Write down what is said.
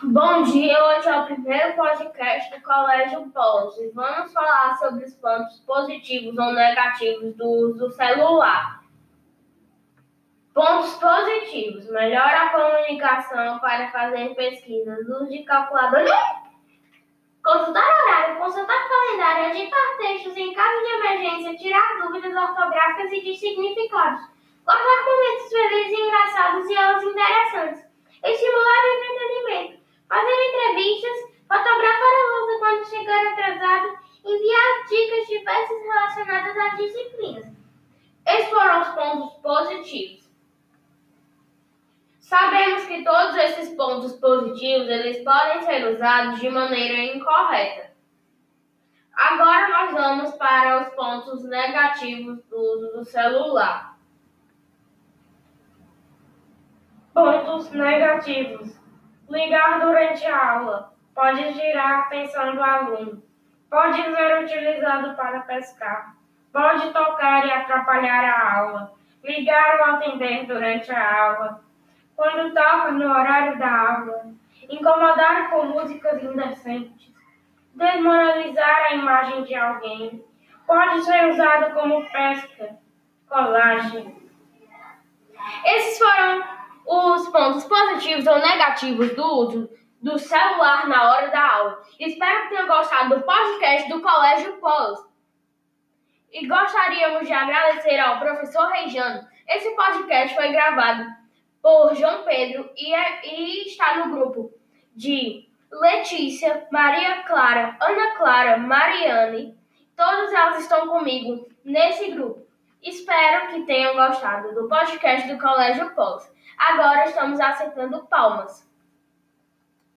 Bom dia, hoje é o primeiro podcast do Colégio Pós e vamos falar sobre os pontos positivos ou negativos do uso do celular. Pontos positivos: melhora a comunicação para fazer pesquisas, uso de calculadora, consultar horário, consultar calendário, editar textos em caso de emergência, tirar dúvidas ortográficas e de significados, guardar momentos disciplinas. Esses foram os pontos positivos. Sabemos que todos esses pontos positivos eles podem ser usados de maneira incorreta. Agora nós vamos para os pontos negativos do uso do celular. Pontos negativos. Ligar durante a aula pode tirar a atenção do aluno. Pode ser utilizado para pescar. Pode tocar e atrapalhar a aula. Ligar ou atender durante a aula quando toca no horário da aula, incomodar com músicas indecentes, desmoralizar a imagem de alguém, pode ser usado como pesca, colagem. Esses foram os pontos positivos ou negativos do uso do celular na hora da aula. Espero que tenham gostado do podcast do Colégio Pós. E gostaríamos de agradecer ao professor Reijano. Esse podcast foi gravado por João Pedro e, é, e está no grupo de Letícia, Maria Clara, Ana Clara, Mariane. Todas elas estão comigo nesse grupo. Espero que tenham gostado do podcast do Colégio Pós. Agora estamos acertando palmas.